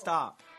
Stop. Money,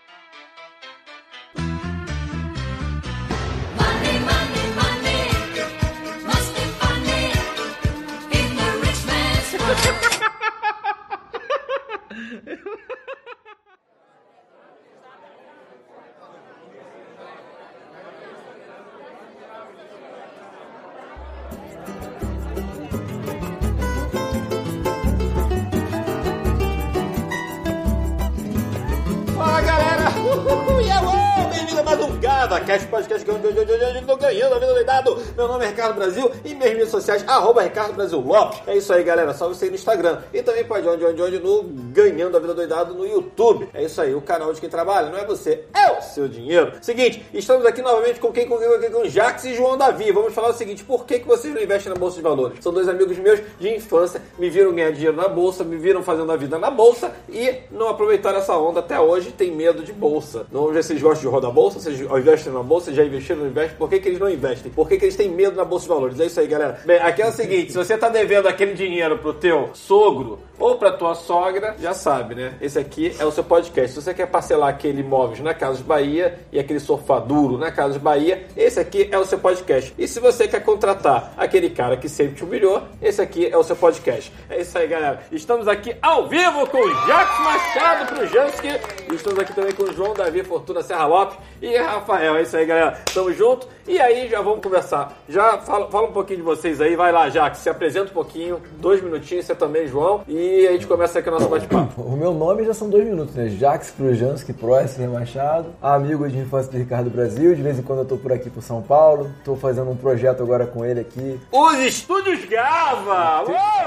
GadaCast Podcast que hoje, tô ganhando a vida doidado. Meu nome é Ricardo Brasil e minhas redes sociais, arroba Ricardo Brasil Lopes. É isso aí, galera. Só você no Instagram. E também pode onde, onde, onde, no Ganhando a Vida Doidado no YouTube. É isso aí, o canal de quem trabalha, não é você, é o seu dinheiro. Seguinte, estamos aqui novamente com quem? Com quem? Com, Jax e João Davi. Vamos falar o seguinte, por que, que vocês não investem na Bolsa de Valores? São dois amigos meus de infância, me viram ganhar dinheiro na Bolsa, me viram fazendo a vida na Bolsa e não aproveitaram essa onda até hoje, tem medo de Bolsa. Não ver se eles gostam de rodar Bolsa, eles investem na Bolsa, já investiram, não investem, por que, que eles não investem? Por que, que eles têm medo na Bolsa de Valores? É isso aí, galera. Bem, aqui é o seguinte, se você tá devendo aquele dinheiro pro teu sogro ou pra tua sogra, já sabe, né? Esse aqui é o seu podcast. Se você quer parcelar aquele imóveis na Casas Bahia e aquele sofá duro na Casas Bahia, esse aqui é o seu podcast. E se você quer contratar aquele cara que sempre te humilhou, esse aqui é o seu podcast. É isso aí, galera. Estamos aqui ao vivo com o Jacques Machado pro Jansky. E estamos aqui também com o João Davi Fortuna Serra Lopes e Rafael. É isso aí, galera. Tamo junto. E aí, já vamos conversar. Já fala, fala um pouquinho de vocês aí. Vai lá, Jacques. Se apresenta um pouquinho. Dois minutinhos, você também, João. E a gente começa aqui o nosso bate-papo. O meu nome já são dois minutos, né? Jacques Krujanski Proesser Machado, amigo de infância do Ricardo Brasil. De vez em quando eu tô por aqui por São Paulo. Tô fazendo um projeto agora com ele aqui. Os Estúdios Gava!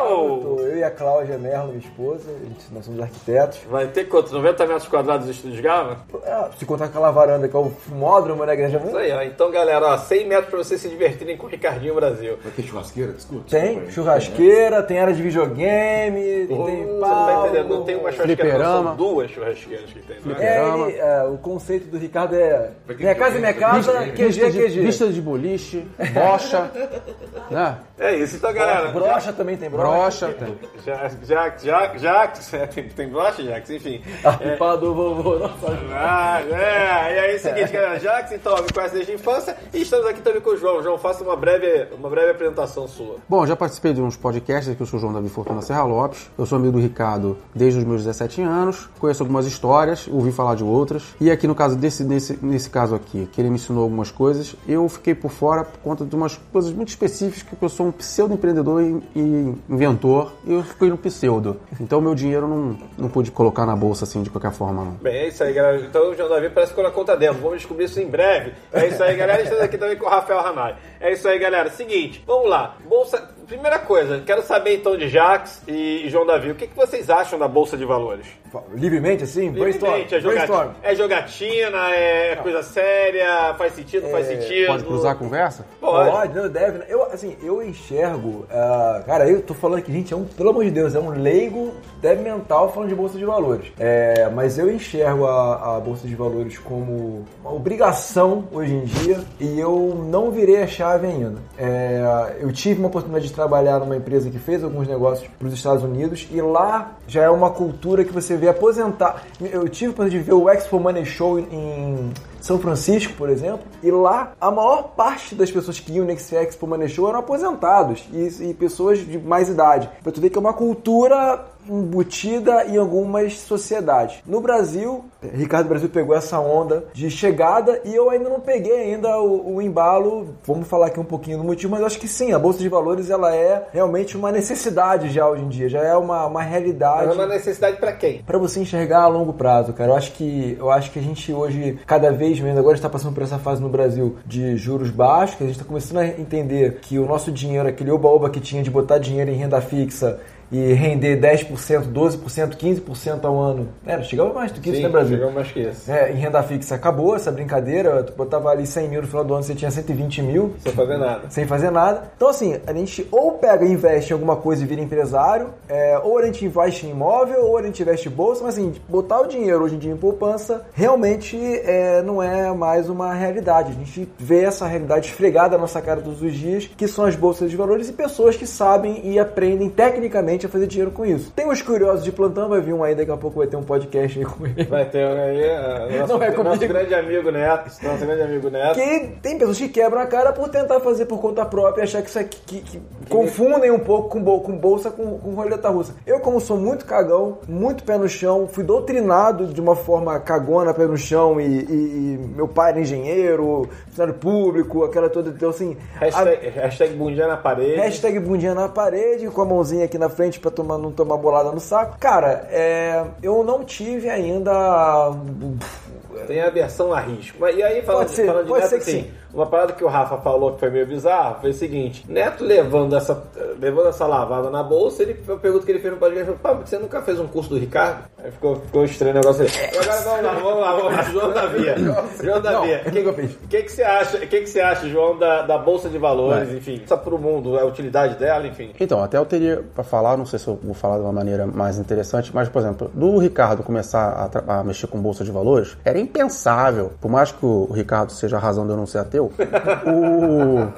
Uou! Tô eu e a Cláudia Merlo, minha esposa. Gente- nós somos arquitetos. Vai ter quantos? 90 metros quadrados dos Estúdios Gava? É, se contar aquela varanda que é o fumódromo, né? Igreja Isso aí, ó. Então, galera, ó, 100 metros pra vocês se divertirem com o Ricardinho Brasil. Vai ter churrasqueira? Desculpa. Tem desculpa churrasqueira, tem área de videogame, Você tem não tá entendendo? Não tem uma churrasqueira, não, são Fliperama. duas churrasqueiras que tem, né? É, ele- é, o conceito do Ricardo é minha casa é minha casa, Vista- QG é de, QG. Vista de boliche, bocha, né? É isso, então, galera. Brocha também tem brocha. Brocha. Tem. Jax, Jax, Jax, Jax, é, tem, tem brocha, Jax, enfim. Arpado do nossa. Ah, é, e aí é o seguinte, galera, Jax, então, me conhece desde a infância e estamos aqui também com o João. João, faça uma breve, uma breve apresentação sua. Bom, já participei de uns podcasts aqui, eu sou o João Davi Fortuna Serra Lopes. Eu sou amigo do Ricardo desde os meus 17 anos. Conheço algumas histórias, ouvi falar de outras. E aqui no caso desse, nesse, nesse caso aqui, que ele me ensinou algumas coisas, eu fiquei por fora por conta de umas coisas muito específicas, que eu sou um pseudo-empreendedor e, e inventor, e eu fiquei no pseudo. Então meu dinheiro não, não pude colocar na bolsa assim de qualquer forma, não. Bem, é isso aí, galera. Então o João Davi parece que na conta demo. Vamos descobrir isso em breve. É isso aí, galera. Estamos aqui também com o Rafael Hanai. É isso aí, galera. Seguinte, vamos lá. Bolsa. Primeira coisa, quero saber então de Jax e João Davi. O que, que vocês acham da Bolsa de Valores? Livremente, assim? Brainstorm. Livremente, é, jogatina, Brainstorm. é jogatina, é coisa séria, faz sentido, faz sentido. Pode cruzar a conversa? Pode. Pode, não deve. né? Eu, assim, eu enxergo. ah, cara, eu tô falando que, gente, é um, pelo amor de Deus, é um leigo deve mental falando de bolsa de valores. É, mas eu enxergo a, a bolsa de valores como uma obrigação hoje em dia e eu não virei a chave ainda. É, eu tive uma oportunidade de trabalhar numa empresa que fez alguns negócios para os Estados Unidos e lá já é uma cultura que você vê aposentar. Eu tive a oportunidade de ver o Expo Money Show em São Francisco, por exemplo, e lá a maior parte das pessoas que iam nesse Expo Money Show eram aposentados e, e pessoas de mais idade. Pra tu ver que é uma cultura embutida em algumas sociedades. No Brasil, Ricardo Brasil pegou essa onda de chegada e eu ainda não peguei ainda o, o embalo. Vamos falar aqui um pouquinho do motivo, mas acho que sim, a bolsa de valores ela é realmente uma necessidade já hoje em dia, já é uma, uma realidade Mas é uma necessidade pra quem? Pra você enxergar a longo prazo, cara. Eu acho que eu acho que a gente hoje cada vez menos agora está passando por essa fase no Brasil de juros baixos, que a gente está começando a entender que o nosso dinheiro, aquele oba-oba que tinha de botar dinheiro em renda fixa e render 10%, 12%, 15% ao ano. Era, chegava mais do que isso, né, Brasil? chegou mais que isso. É, em renda fixa acabou essa brincadeira, tu botava ali 100 mil no final do ano, você tinha 120 mil Sem fazer nada. sem fazer nada. Então, assim, a gente ou pega e investe em alguma coisa e vira empresário, é, ou a gente investe em imóvel, ou a gente investe em bolsa, mas assim, botar o dinheiro hoje em dia em poupança realmente é, não é mais uma realidade. A gente vê essa realidade esfregada na nossa cara todos os dias, que são as bolsas de valores e pessoas que sabem e aprendem tecnicamente realmente a fazer dinheiro com isso. Tem os curiosos de plantão, vai vir um aí, daqui a pouco vai ter um podcast aí com ele. Vai ter aí uh, nosso, Não é comigo. nosso grande amigo Neto. Nosso grande amigo Neto. Que tem pessoas que quebram a cara por tentar fazer por conta própria e achar que isso aqui que, que confundem um pouco com, bol- com bolsa com, com roleta russa. Eu, como sou muito cagão, muito pé no chão, fui doutrinado de uma forma cagona, pé no chão, e, e- e meu pai era engenheiro, funcionário público, aquela toda. Então, assim. a- Hashtag, hashtag bundinha na parede. Hashtag bundinha na parede, com a mãozinha aqui na frente pra tomar, não tomar bolada no saco. Cara, é, eu não tive ainda. Tem a versão a risco. Mas, e aí, falando, Pode ser, falando de pode Neto, ser que assim, sim. Uma parada que o Rafa falou que foi meio bizarro foi o seguinte: Neto levando essa, levando essa lavada na bolsa, ele eu pergunto que ele fez no podcast, falou, pá, você nunca fez um curso do Ricardo? Aí ficou, ficou estranho o negócio ali. E agora vamos lá, vamos lá, vamos lá, João Davia. João Davia, eu nunca fiz. o que, que você acha, que, que você acha, João, da, da Bolsa de Valores, enfim, só pro mundo, a utilidade dela, enfim. Então, até eu teria para falar, não sei se eu vou falar de uma maneira mais interessante, mas, por exemplo, do Ricardo começar a, a mexer com bolsa de valores, era impensável. Por mais que o Ricardo seja a razão de eu não ser ateu, o.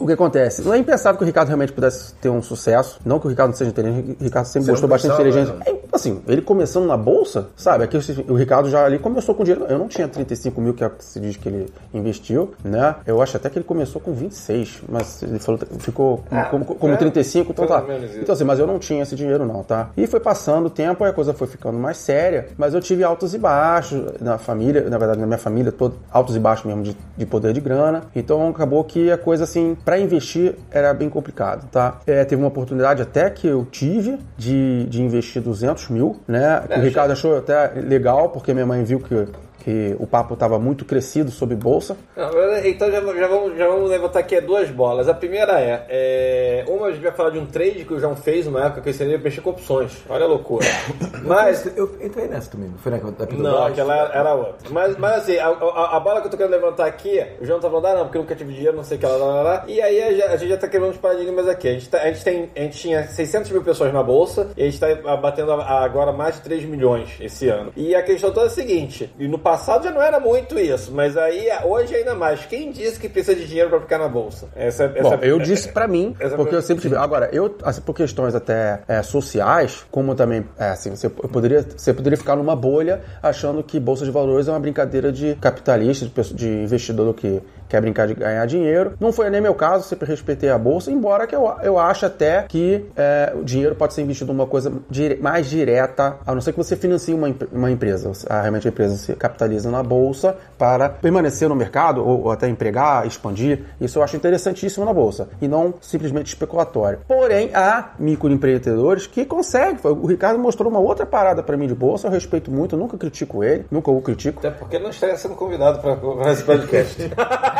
O que acontece? Não é impensável que o Ricardo realmente pudesse ter um sucesso. Não que o Ricardo não seja inteligente, o Ricardo sempre Você mostrou bastante inteligência. É, assim, ele começando na bolsa, sabe? Aqui o Ricardo já ali começou com dinheiro. Eu não tinha 35 mil que é que se diz que ele investiu, né? Eu acho até que ele começou com 26, mas ele falou, ficou como, como, como é, 35, então tá. Então assim, mas eu não tinha esse dinheiro não, tá? E foi passando o tempo a coisa foi ficando mais séria, mas eu tive altos e baixos na família, na verdade na minha família toda, altos e baixos mesmo de, de poder de grana. Então acabou que a coisa assim, para investir era bem complicado, tá? É, teve uma oportunidade até que eu tive de, de investir 200 mil, né? Que o Ricardo achou até legal, porque minha mãe viu que, que o papo estava muito crescido sobre bolsa. Mas, então já, já vamos, já vamos levantar aqui duas bolas. A primeira é, é, uma a gente vai falar de um trade que o João fez numa época que eu ensinei a mexer com opções. Olha a loucura. Mas Eu entrei nessa também, não foi na da Petrobras? não, aquela era outra. Mas, mas assim, a, a- a bola que eu tô querendo levantar aqui, o João tá falando, ah, não, porque eu nunca tive dinheiro, não sei o que lá, lá, lá. E aí a, gente- a gente já tá quebrando os paradigmas aqui. A gente, tá- a gente tem, a gente tinha 600 mil pessoas na bolsa e a gente tá ah, batendo agora mais de 3 milhões esse ano. E a questão toda é a seguinte, e no passado já não era muito isso, mas aí hoje ainda mais. Quem disse que precisa de dinheiro pra ficar na bolsa? Essa, essa Bom, eu disse pra mim, essa porque eu sempre tive. Agora, eu, assim, por questões até é, sociais, como também, é, assim, você poderia, você poderia ficar numa bolha achando que bolsa de valores é uma brincadeira de capitalista, de, de investidor que quer brincar de ganhar dinheiro. Não foi nem meu caso, sempre respeitei a bolsa, embora que eu, eu acho até que é, o dinheiro pode ser investido numa coisa dire- mais direta, a não ser que você financie uma, uma empresa. A, realmente a empresa se capitaliza na bolsa para permanecer no mercado ou, ou até empregar, expandir. Isso eu acho interessantíssimo na bolsa e não simplesmente especulatório. Porém, há microempreendedores que conseguem. O Ricardo mostrou uma outra parada para mim de bolsa, eu respeito muito, eu nunca critico ele, nunca o critico. Até porque não está sendo convidado para esse podcast.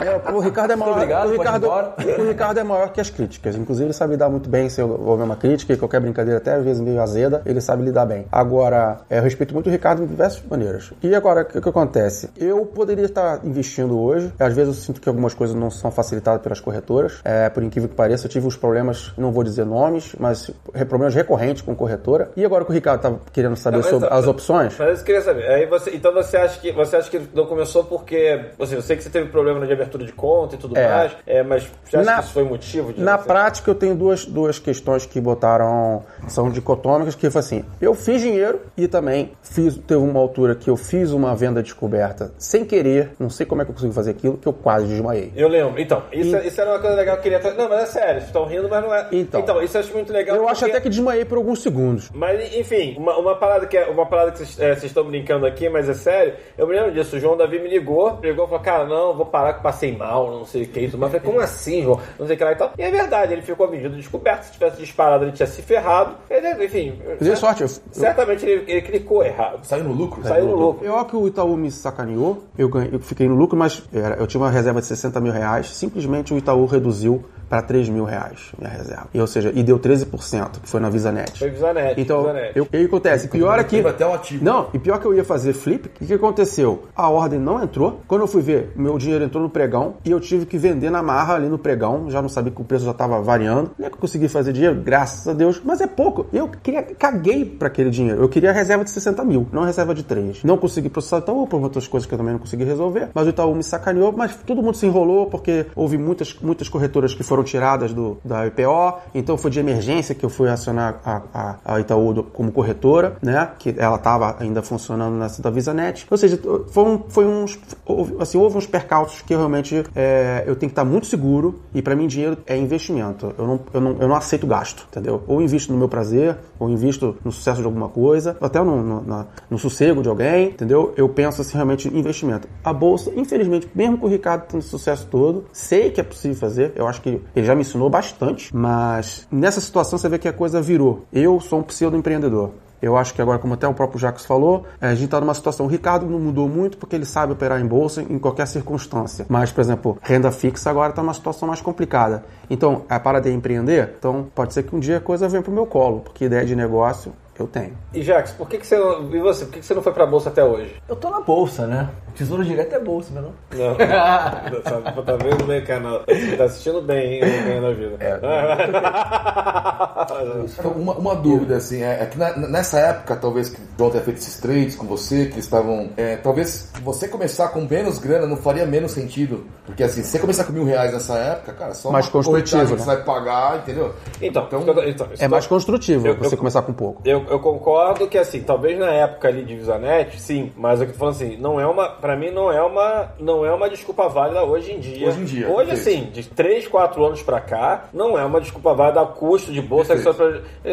É, o Ricardo é maior. obrigado, o, Ricardo, o Ricardo é maior que as críticas. Inclusive, ele sabe lidar muito bem se eu ouvir uma crítica, e qualquer brincadeira, até às vezes meio azeda, ele sabe lidar bem. Agora, é, eu respeito muito o Ricardo de diversas maneiras. E agora, o que, que acontece? Eu poderia estar investindo hoje, às vezes eu sinto que algumas coisas não são facilitadas pelas corretoras. É, por incrível que pareça, eu tive uns problemas, não vou dizer nomes, mas problemas recorrentes com corretora. E agora que o Ricardo estava querendo saber Não, sobre tá- as opções. Mas eu queria saber. Aí você, então você acha que você acha que não começou porque, assim, eu sei que você teve problema de abertura de conta e tudo É. mais, é, mas você acha Na- que isso foi motivo de Na você- prática, eu tenho duas, duas questões que botaram, são dicotômicas, que foi assim, eu fiz dinheiro e também fiz, teve uma altura que eu fiz uma venda descoberta sem querer, não sei como é que eu consegui fazer aquilo, que eu quase desmaiei. Eu lembro. Então, isso, E- isso era uma coisa legal que eu queria. Não, mas é sério, vocês estão rindo, mas não é. Então. isso eu acho muito legal. Eu acho porque- até que desmaiei por alguns segundos. Mas, enfim, uma, uma parada que é uma parada que vocês é, estão brincando aqui, mas é sério. Eu me lembro disso. O João Davi me ligou, ligou e falou: Cara, não, vou parar que passei mal, não sei o que. Isso. Mas falei: Como assim, João? Não sei o que lá e tal. E é verdade, ele ficou vendido descoberto. Se tivesse disparado, ele tinha se ferrado. Ele, enfim. Dei sorte, eu, Certamente ele, ele clicou errado. Saiu no lucro? Saiu no lucro. eu acho que o Itaú me sacaneou, eu, ganhei, eu fiquei no lucro, mas era- eu tinha uma reserva de 60 mil reais, simplesmente o Itaú reduziu para 3 mil reais minha reserva. E, ou seja, e deu 13%, que foi na VisaNet. Foi Visanet. Então, Visanet. eu- o que acontece? Pior é que. Até um ativo. Não, e pior que eu ia fazer flip, o que, que aconteceu? A ordem não entrou. Quando eu fui ver, meu dinheiro entrou no pregão e eu tive que vender na marra ali no pregão. Já não sabia que o preço já estava variando. Nem que eu consegui fazer dinheiro, graças a Deus, mas é pouco. Eu queria, caguei para aquele dinheiro. Eu queria reserva de 60 mil, não reserva de 3. Não consegui processar, então, por outras coisas que eu também não consegui resolver. Mas o Itaú me sacaneou, mas todo mundo se enrolou porque houve muitas, muitas corretoras que foram foram tiradas do, da IPO, então foi de emergência que eu fui acionar a, a, a Itaú do- como corretora, né? Que ela estava ainda funcionando nessa da VisaNet. Ou seja, foi, um, foi uns, houve, assim, houve uns percalços que realmente é, eu tenho que estar muito seguro e para mim dinheiro é investimento. Eu não, eu, não, eu não aceito gasto, entendeu? Ou invisto no meu prazer, ou invisto no sucesso de alguma coisa, até no, no, na- no sossego de alguém, entendeu? Eu penso assim realmente em investimento. A bolsa, infelizmente, mesmo com o Ricardo tendo sucesso todo, sei que é possível fazer. Eu acho que ele já me ensinou bastante, mas nessa situação você vê que a coisa virou. Eu sou um pseudo empreendedor. Eu acho que agora, como até o próprio Jacques falou, eh, a gente está numa situação. O Ricardo não mudou muito porque ele sabe operar em bolsa em qualquer circunstância. Mas, por exemplo, renda fixa agora está numa situação mais complicada. Então, a para de empreender, então pode ser que um dia a coisa venha para o meu colo, porque ideia de negócio eu tenho. E Jax, por que, que você não. E você, por que, que você não foi pra bolsa até hoje? Eu tô na bolsa, né? Tesouro direto é bolsa, né? Não? Não. tá, tá vendo bem, canal? Tá assistindo bem, hein? Ganhando a vida. Então, uma, uma dúvida, assim, é, é que na- nessa época, talvez que o John tenha feito esses trades com você, que eles estavam. é, talvez você começar com menos grana não faria menos sentido. Porque assim, se você começar com mil reais nessa época, cara, só Mais construtivo, que né? você vai pagar, entendeu? Então, Então, então, então, É mais construtivo Eu- você eu- começar com pouco. Eu, eu concordo que assim, talvez na época ali de Visanet, sim, mas eu tô falando assim, não é uma, para mim não é uma, não é uma desculpa válida hoje em dia. Hoje em dia, Hoje assim, de 3, 4 anos pra cá, não é uma desculpa válida ao custo de bolsa que só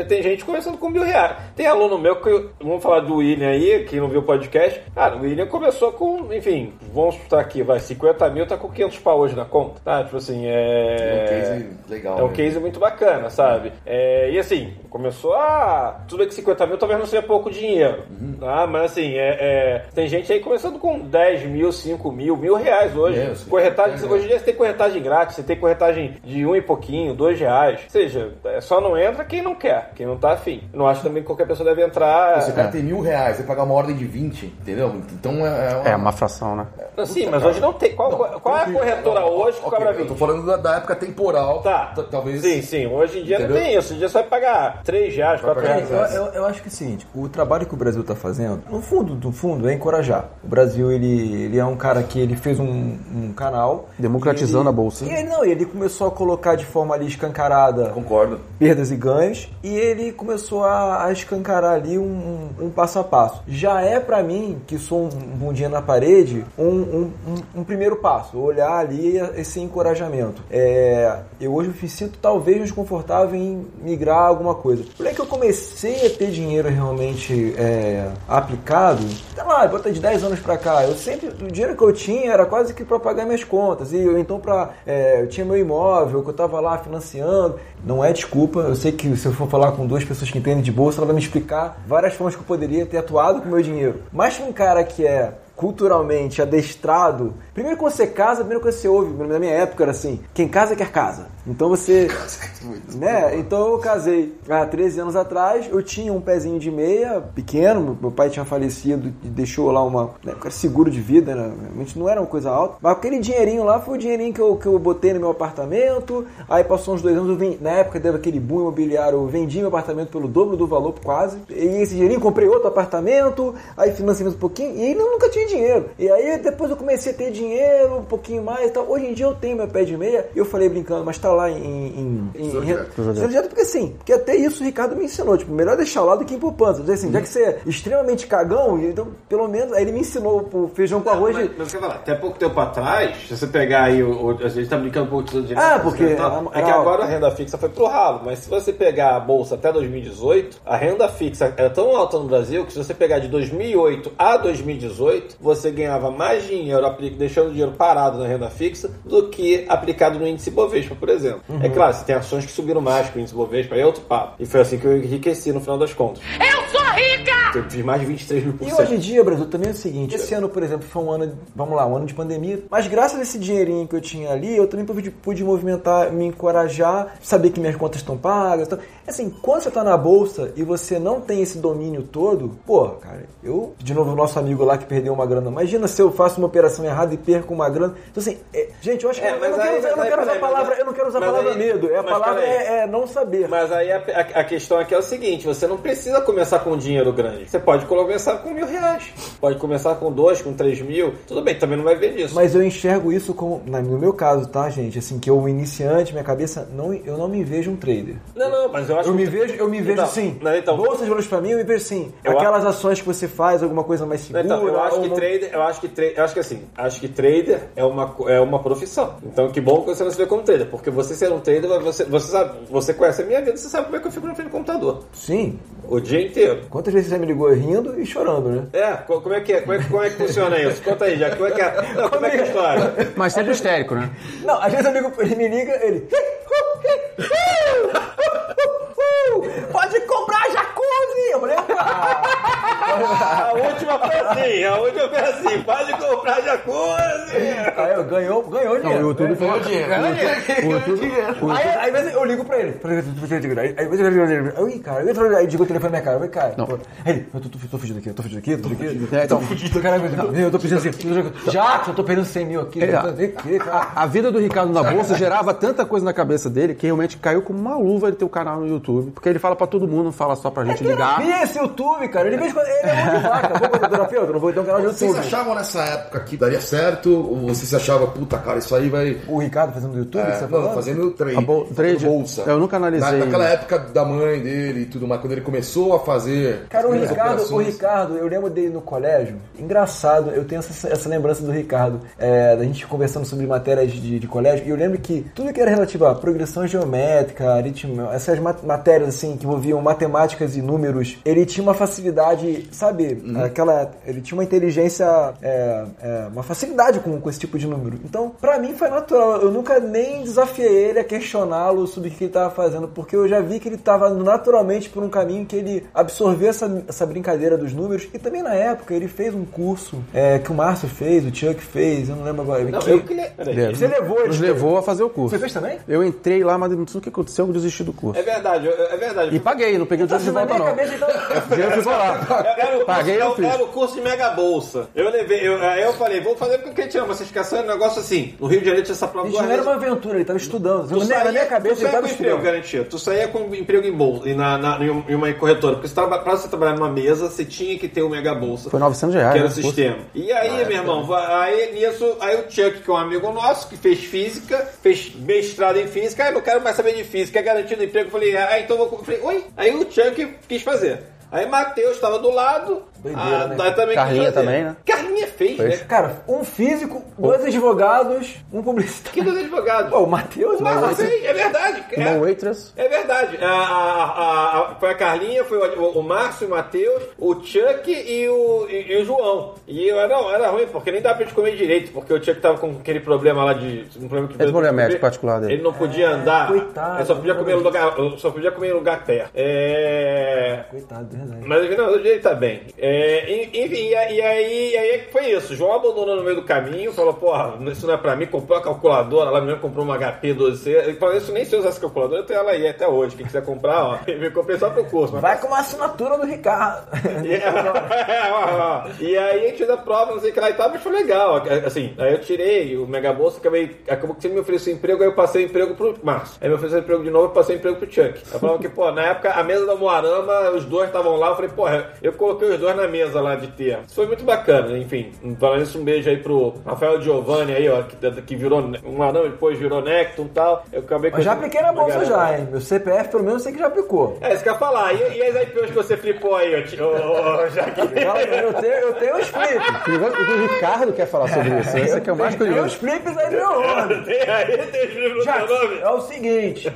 tem gente começando com mil reais. Tem aluno meu que vamos falar do William aí, que não viu o podcast. Cara, o William começou com, enfim, vamos chutar aqui, vai 50 mil, tá com 500 pau hoje na conta, tá? Tipo assim, é É um case legal, É um né? case muito bacana, sabe? É, e assim, começou a. Tudo bem que 50 mil talvez não seja pouco dinheiro. Uhum. Tá? Mas assim, é, é, tem gente aí começando com 10 mil, 5 mil, mil reais hoje. É, eu corretagem, É, é. hoje em dia você tem corretagem grátis, você tem corretagem de um e pouquinho, dois reais. Ou seja, é, só não entra quem não quer, quem não tá afim. Eu não acho também que qualquer pessoa deve entrar. O cara tem mil reais, vai pagar uma ordem de 20, entendeu? Então é, É uma fração, né? Não, sim, mas hoje não tem. Qual, qual é a corretora hoje que Ok, cobra Eu 20? tô falando da, da época temporal. Tá. Talvez. Sim, sim. Hoje em dia Entendeu? não tem isso. Hoje em dia você vai pagar 3 reais, 4 pagar reais. Eu, eu- eu acho que é o seguinte, o trabalho que o Brasil está fazendo, no fundo, no fundo, é encorajar. O Brasil, ele, ele é um cara que ele fez um, um canal... Democratizando ele- a bolsa. E ele, não, ele começou a colocar de forma ali escancarada Concordo. perdas e ganhos e ele começou a, a escancarar ali um, um- um passo a passo. Já é pra mim, que sou um bundinha na parede, um, um- um- um primeiro passo, olhar ali esse encorajamento. É, eu hoje me sinto talvez mais confortável em migrar alguma coisa. Por que eu comecei a ter dinheiro realmente é, aplicado, sei lá, bota de 10 anos pra cá, eu sempre, o dinheiro que eu tinha era quase que pra pagar minhas contas, e eu então pra, é, eu tinha meu imóvel que eu tava lá financiando, não é desculpa, eu sei que se eu for falar com duas pessoas que entendem de bolsa, ela vai me explicar várias formas que eu poderia ter atuado com meu dinheiro. Mas um cara que é culturalmente adestrado, primeiro quando você casa, primeiro quando você ouve, na minha época era assim, quem casa quer casa. Então você, né? Então eu casei há 13 anos atrás, eu tinha um pezinho de meia, pequeno, meu pai tinha falecido e deixou lá uma, né, era seguro de vida, né? realmente não era uma coisa alta, mas aquele dinheirinho lá foi o dinheirinho que eu, que eu botei no meu apartamento, aí passou uns dois anos, eu vim, na época teve aquele boom imobiliário, eu vendi meu apartamento pelo dobro do valor quase, e esse dinheirinho comprei outro apartamento, aí financiei um pouquinho, e eu nunca tinha dinheiro. E aí depois eu comecei a ter dinheiro, um pouquinho mais e tal. Hoje em dia eu tenho meu pé de meia, e eu falei brincando, mas tá lá em. em, em, Tesouro em porque assim, porque até isso o Ricardo me ensinou. Tipo, melhor deixar lá do que ir pro pança. Dizer assim, já que você é extremamente cagão, então pelo menos. Aí ele me ensinou o feijão com arroz. Mas, de- mas falar, até pouco tempo atrás, se você pegar aí, o, o- a gente tá brincando um pouco de dinheiro. Ah, porque a- é que a- agora a renda fixa foi pro ralo, mas se você pegar a bolsa até 2018, a renda fixa era tão alta no Brasil que se você pegar de 2008 a 2018, você ganhava mais dinheiro apli- deixando o dinheiro parado na renda fixa do que aplicado no índice Bovespa, por exemplo. É claro, você tem ações que subiram mais que o índice Bovespa, aí é outro papo. E foi assim que eu enriqueci no final das contas. Eu sou rica! Eu fiz mais de 23 mil por E cento. hoje em dia, Brasil, também é o seguinte: esse ano, por exemplo, foi um ano, vamos lá, um ano de pandemia. Mas graças a esse dinheirinho que eu tinha ali, eu também pude, pude movimentar, me encorajar, saber que minhas contas estão pagas. Então, assim, quando você tá na bolsa e você não tem esse domínio todo, pô, cara, eu, de novo, o nosso amigo lá que perdeu uma grana. Imagina se eu faço uma operação errada e perco uma grana. Então, assim, é- gente, eu acho que É, eu, não quero, aí- eu não quero usar a palavra, eu não quero usar a palavra aí- medo. É a palavra é, é não saber. Mas aí a, a- a questão aqui é o seguinte: você não precisa começar com dinheiro grande. Você pode começar com mil reais. Pode começar com dois, com três mil. Tudo bem, também não vai ver disso. Mas eu enxergo isso como, no meu caso, tá, gente? Assim, que eu iniciante, minha cabeça, não, eu não me vejo um trader. Não, não, mas eu acho Eu me que- vejo, eu me vejo Então, assim. não, então- bolsa de valores pra mim, eu me vejo. Eu aquelas ações que você faz, alguma coisa mais segura. Então, eu acho que uma- trader, eu acho que tra- eu acho que assim, acho que trader é uma, é uma profissão. Então, que bom que você não se vê como trader, porque você ser um trader, você, você sabe, você conhece a minha vida, você sabe como é que eu fico na frente do computador. Sim. O dia inteiro. Quantas vezes você me ligou rindo e chorando, né? É, co- como é que é? Como é, que- como é que funciona isso? Conta aí, já. Como é que é? Não, como é que é a história? Mas sempre histérico, né? Não, às vezes eu ligo, ele me liga, ele. Pode comprar jacuzzi! Eu falei, ah. A última foi assim, a última foi assim, pode comprar jacuzzi! Aí eu ganhou, ganhou Não, o dinheiro. YouTube falou dinheiro. O YouTube, o Aí, aí, vezes eu ligo pra ele. Aí, aí, aí, cara, eu entro, aí digo o telefone na minha cara. Eu falei, cara, Não. aí ele, eu tô, tô, tô fugindo aqui, eu tô fugindo aqui, eu tô fugindo aqui. É, então- tô fugindo, caralho, eu tô pedindo assim, já eu tô perdendo 100 mil aqui, É. A vida do Ricardo na bolsa gerava tanta coisa na cabeça dele que realmente caiu como uma luva ele ter o canal no YouTube. Porque ele fala pra todo mundo, não fala só pra gente ligar. Vi esse YouTube, cara, ele, mesmo, quando- ele é muito de vaca. Vou terapeuta, não vou ter um canal de Vocês YouTube. achavam nessa época que daria certo? Ou vocês achavam, puta cara, isso aí vai. O Ricardo fazendo YouTube, É, você tá não, falando? fazendo trade, A bol- trade, bolsa. eu nunca analisei. Na, naquela época da mãe dele e tudo mais, quando ele começou a fazer. Cara, o Ricardo, o. Ricardo, eu lembro dele no colégio. Engraçado, eu tenho essa, essa lembrança do Ricardo, é, da gente conversando sobre matérias de, de colégio. E eu lembro que tudo que era relativo a progressão geométrica, aritmética, essas mat- matérias assim que envolviam matemáticas e números, ele tinha uma facilidade, sabe? Uhum. Aquela, ele tinha uma inteligência, é, é, uma facilidade com, com esse tipo de número. Então, pra mim foi natural. Eu nunca nem desafiei ele a questioná-lo sobre o que ele estava fazendo, porque eu já vi que ele estava naturalmente por um caminho que ele absorveu essa, essa brincadeira dos números. E também na época ele fez um curso é, que o Márcio fez, o Chuck fez, eu não lembro agora. Não, que- eu que le- peraí. Você levou ele. Nos levou a fazer o curso. Você fez também? Eu entrei lá, mas não sei o que aconteceu, eu desisti do curso. É verdade, eu- é verdade. E paguei, não peguei o dinheiro de volta não. cabeça, então. Dinheiro ficou lá. Era o, Paguei, curso, eu o curso de mega bolsa. Eu levei, eu, aí eu falei, vou fazer porque tirar uma certificação, é um negócio assim. No Rio de Janeiro tinha essa prova Isso não era uma aventura, ele estava estudando. Tu Na minha- saía, na minha cabeça tu ele saía estava com emprego garantido. Tu saía com emprego em bolsa, e na, na, em um- uma corretora. Porque pra você trabalhar numa mesa, você tinha que ter o mega bolsa. Foi 900 reais. Que era o né, o curso. sistema. E aí, meu irmão, va- aí nisso, aí o Chuck, que é um amigo nosso, que fez física, fez mestrado em física, ah, eu não quero mais saber de física, é garantido emprego. Eu falei, ah, então vou. eu Falei, oi? Aí o Chuck quis fazer. Aí Matheus estava do lado. Doideira, ah, né? também Carlinha também, né? Carlinha fez, né? Cara, um físico, dois advogados, um publicitário. Que dois advogados. Pô, o Matheus, O mas Marcos fez, é verdade. Uma É, waitress. é verdade. A, a- a- a- foi a Carlinha, foi o, o Márcio, o Matheus, o Chuck e o, e, e o João. E eu era, era ruim, porque nem dava pra gente comer direito, porque o Chuck tava com aquele problema lá de. Um problema que Esse problema médico particular dele. Ele não podia andar. coitado, Ele só podia comer em lugar, só podia comer em lugar perto. É. Coitado, é verdade. Mas não, ele tá bem. É, en- enfim, e, aí- e aí, aí foi isso. O João abandonou no meio do caminho, falou, porra, isso não é pra mim, comprou a calculadora, lá mesmo comprou uma HP 12C. Ele falou, isso nem se eu usasse calculadora, eu tenho ela aí até hoje. Quem quiser comprar, ó, eu comprei só pro curso. mas- Vai com uma assinatura do Ricardo. e, é. E aí a gente fez a prova, não sei o que lá e tal, mas foi legal. Assim, aí eu tirei o Mega Bolsa, acabei, acabou que você me ofereceu emprego, aí eu passei emprego pro Márcio. Aí me ofereceu emprego de novo, eu passei emprego pro Chuck. Eu falava que, pô, na época a mesa da Moarama, os dois estavam lá, eu falei, porra, eu coloquei os dois na mesa lá de ter. Isso foi muito bacana, enfim. Falando isso, um beijo aí pro Rafael Giovanni aí, ó, que, que virou um Moarama, depois virou Necton e tal. Eu acabei Mas já com- apliquei na bolsa já, hein? Meu CPF, pelo menos, eu sei que já aplicou. É, isso que eu ia falar. E, e as IPOs que você flipou aí, ó, tio- ô, ô, ô, Jaque? Fala, Eu tenho, eu tenho os flips. O Ricardo quer falar sobre isso. Esse aqui é o mais Tem os curioso. flips aí do meu nome. Tem aí, tem os Já, seu nome? é o seguinte,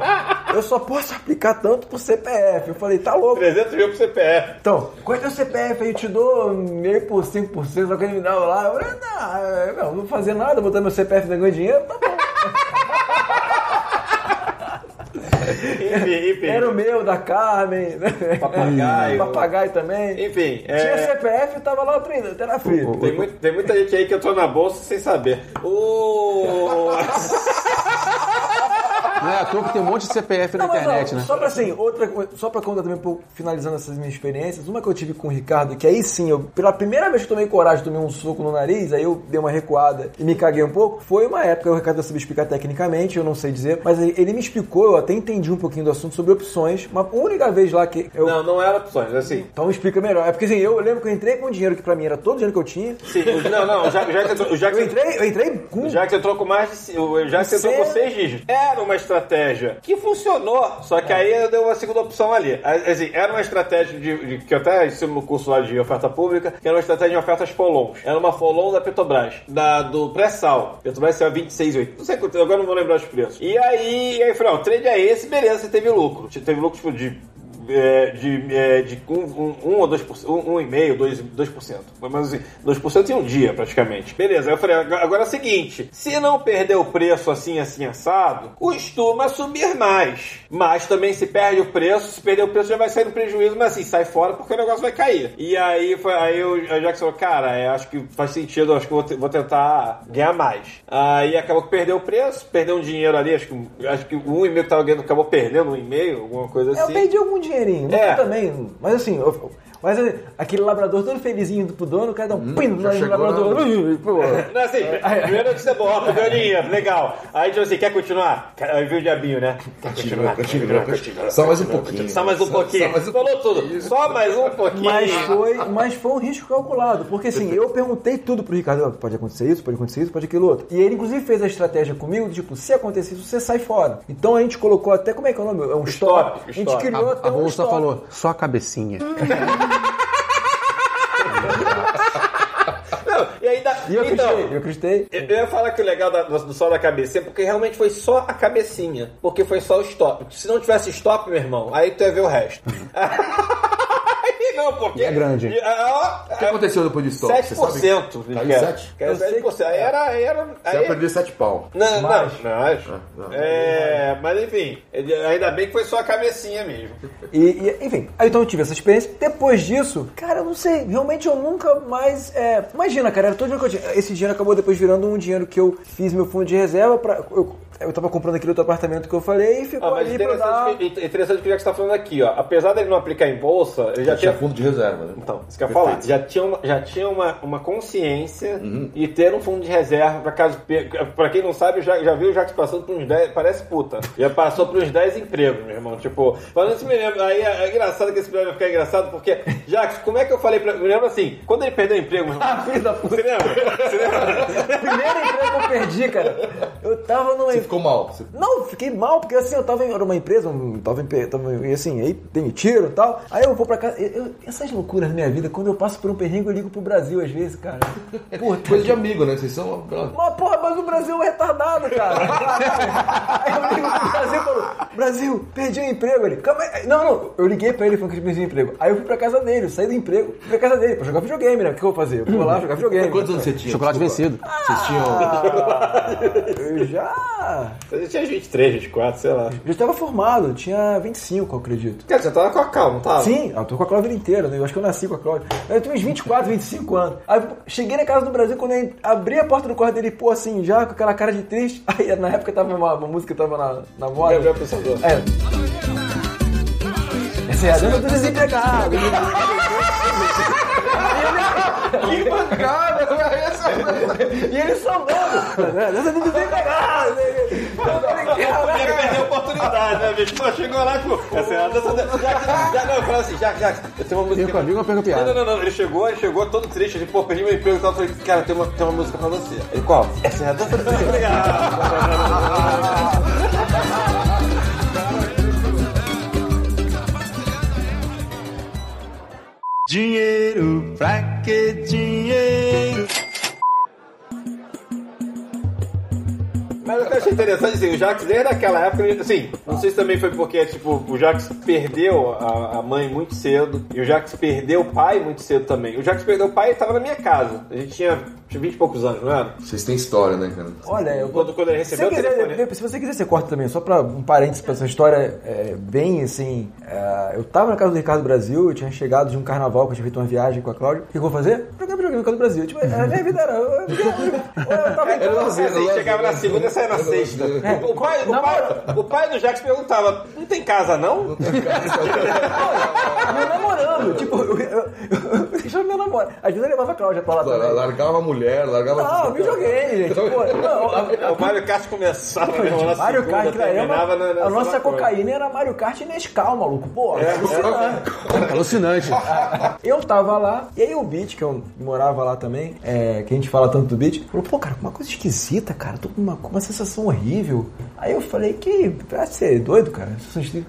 eu só posso aplicar tanto por CPF. Eu falei, tá louco. 300 mil pro CPF. Então, quanto é o CPF aí? Eu te dou meio por 5%, só que ele me dava lá. Eu falei, não, eu não vou fazer nada, botar meu CPF e ganhar dinheiro, tá bom. Enfim, enfim. Era o meu, da Carmen. né? Papagaio. Papagaio também. Enfim, Tinha é, CPF e tava lá treinando, até na frente. tem, muito- tem muita gente aí que entrou na bolsa sem saber. O... Não é à toa que tem um monte de CPF na Não, mas, internet, ó, né? Só pra assim, outra coisa, só pra contar também, um pouco, finalizando essas minhas experiências, uma que eu tive com o Ricardo, que aí sim, eu, pela primeira vez que eu tomei coragem, tomei um soco no nariz, aí eu dei uma recuada e me caguei um pouco, foi uma época, o Ricardo saber explicar tecnicamente, eu não sei dizer, mas ele ele me explicou, eu até entendi um pouquinho do assunto sobre opções, uma única vez lá que eu... Não, não era opções, assim. Então explica melhor. É porque assim, eu lembro que eu entrei com dinheiro que pra mim era todo o dinheiro que eu tinha. Sim, o- não, não, o Jack, entrou- o Jack, Eu entrei, eu entrei com. o Jack entrou com mais de. entrou com Você- seis dígitos. Era uma estratégia que funcionou, só que aí eu dei uma segunda opção ali. Assim, era uma estratégia de, de- que eu até ensino no curso lá de oferta pública, que era uma estratégia de ofertas Folons. Era uma Folon da Petrobras, da, do pré-sal. Petrobras saiu 26,8. Não sei quanto, agora não vou lembrar os preços. E aí, e aí eu falei, ó, o trade é esse, beleza, você teve lucro. Você teve lucro tipo de é, de, é, de um, um, um ou 2%, um, um e meio, dois, 2%. Foi mais assim, 2% em um dia, praticamente. Beleza, eu falei, agora é o seguinte, se não perder o preço assim, assim, assado, costuma subir mais. Mas também se perde o preço, se perder o preço já vai sair no prejuízo, mas assim, sai fora porque o negócio vai cair. E aí, foi, aí eu, a Jackson falou, cara, eu acho que faz sentido, eu acho que eu vou, vou tentar ganhar mais. Aí acabou que perdeu o preço, perdeu um dinheiro ali, acho que, acho que o 1,5 que tava ganhando acabou perdendo um e meio, alguma coisa Eu assim. perdi algum dinheirinho, não É. também. Mas assim, eu- mas assim, aquele labrador todo felizinho pro dono, o cara dá um pino no chegou labrador. Pô. Não, assim, primeiro notícia boa, ó, ganhou dinheiro, legal. Aí, tipo assim, quer continuar? Quer- Aí viu o diabinho, né? Quer continuar, continuar, continuar. Só mais um pouquinho. Só mais um pouquinho. Só mais um Falou tudo. Só mais um pouquinho. Mas foi, mas foi um risco calculado, porque assim, eu perguntei tudo pro Ricardo, pode acontecer isso, pode acontecer isso, pode aquilo outro. E ele inclusive fez a estratégia comigo, tipo, se acontecer isso, você sai fora. Então a gente colocou até, como é que é o nome? É um stop. Stop, A gente criou A, até a um bolsa stop. falou, só a cabecinha. Não, e eu então, acreditei, eu acreditei. eu eu ia falar que o legal da- do, do só da cabecinha, porque realmente foi só a cabecinha. Porque foi só o stop. Se não tivesse stop, meu irmão, aí tu ia ver o resto. Não, porque. É grande. E, ah, O que aconteceu depois do stop? Você sabe? 7%. Caiu cara. 7? Caiu Eu sei 7%. Aí era. Aí era Você aí, vai perder 7 pau. Não, Mais. não, mais. não. É, mas enfim, ainda bem que foi só a cabecinha mesmo. E, e, enfim, aí então eu tive essa experiência. Depois disso, cara, eu não sei, realmente eu nunca mais. é, imagina, cara, era todo dinheiro que eu tinha. Esse dinheiro acabou depois virando um dinheiro que eu fiz meu fundo de reserva pra. Eu, eu tava comprando aquele outro apartamento que eu falei e ficou Ah, mas ali pra dar. interessante, que, interessante que o Jack está falando aqui, ó. Apesar dele não aplicar em bolsa, ele já Já tinha tinha. fundo de reserva, né? Então, isso que eu ia falar. Já tinha, uma, já tinha uma, uma consciência Uhum. e ter um fundo de reserva pra caso. Pra quem não sabe, já, já viu o Jax passando por uns 10. Parece puta. Já passou por uns 10 empregos, meu irmão. Tipo, falando isso me lembra. Aí é, é engraçado que esse programa vai ficar engraçado, porque, Jax, como é que eu falei pra. Me lembro assim, quando ele perdeu o emprego, meu irmão. Ah, filho da puta. Você lembra? Você lembra? Primeiro emprego que eu perdi, cara. Eu tava numa. Você ficou mal. Você... Não, fiquei mal, porque assim, eu tava em era uma empresa, um, tava em, tava, e assim, aí demitiram e tal. Aí eu vou pra casa. eu- eu- essas loucuras na minha vida, quando eu passo por um perrengue, eu ligo pro Brasil às vezes, cara. Puta. Coisa de amigo, né? Vocês são. Mas, porra, mas o Brasil é retardado, cara. Aí eu ligo pro Brasil e falo, Brasil, perdi o emprego. Ele, calma aí. Não, não, eu liguei pra ele falando que perdi o emprego. Aí eu fui pra casa dele, eu saí do emprego, fui pra casa dele, pra jogar videogame, né? O que eu vou fazer? Eu vou lá jogar videogame. Quantos anos você tinha? Chocolate Desculpa. vencido. Vocês tinham. Ah, eu já. Você tinha 23, 24, sei lá. Já estava formado, tinha 25, eu acredito. Cara, você tava com a calma, não tava? Sim, eu tô com a Cláudia inteira, né? Eu acho que eu nasci com a Cláudia. Eu tinha uns 24, 25 anos. Aí eu cheguei na casa do Brasil, quando eu abri a porta do quarto dele, pô, assim, já com aquela cara de triste. Aí na época tava uma, uma música que tava na, na moda. Gabriel É. Essa é a dança do desempregado. Que bancada, essa. E ele sambando. né? Dança do desempregado. Ia perder a oportunidade, né, bicho? Pô, chegou lá, tipo, essa é a dança da... Já, já, não, eu falei assim, já, já, eu tenho uma música... A língua, perco a piada. Não, não, não, não, ele chegou, ele chegou todo triste, ele, pô, perdi meu emprego e tal, eu falei, cara, tem uma, tem uma música pra você. Ele, qual? Essa é a dança do desempregado. Dinheiro, pra que dinheiro? Mas o que eu achei interessante, assim, o Jax, desde aquela época, assim, não sei se também foi porque, tipo, o Jax perdeu a, a mãe muito cedo, e o Jax perdeu o pai muito cedo também. O Jax perdeu o pai e tava na minha casa. A gente tinha Tinha 20 e poucos anos, não era? Vocês têm história, né, cara? Olha, eu Quando, quando ele Se recebeu você, o telefone. quiser, se você quiser, você corta também. Só pra um parênteses pra essa história, é, bem assim. é, eu tava na casa do Ricardo Brasil, eu tinha chegado de um carnaval, que eu tinha feito uma viagem com a Cláudia. O que eu vou fazer? Jogar videogame na casa do Brasil. Tipo, a minha vida era. Eu, eu, eu, eu tava em casa. Assim, chegava na segunda e saia na sexta. O, pai, o, pai, o pai do Jax perguntava: não tem casa não? Meu namorando. Tipo, eu, eu, eu, deixava meu namorado. Às vezes eu levava a Cláudia pra lá também. Largava a mulher, largava Não, videogame, gente. Pô, não, a- O Mario Kart começava na Mario segunda, Kart, terminava na, na a nossa cocaína era Mario Kart e Nescau, maluco. Pô, É, alucinante. Alucinante. Eu tava lá, e aí o Beat, que eu morava lá também, é, que a gente fala tanto do Beat, falou, pô, cara, uma coisa esquisita, cara, tô com uma, com uma sensação horrível. Aí eu falei, que, pra ser doido, cara.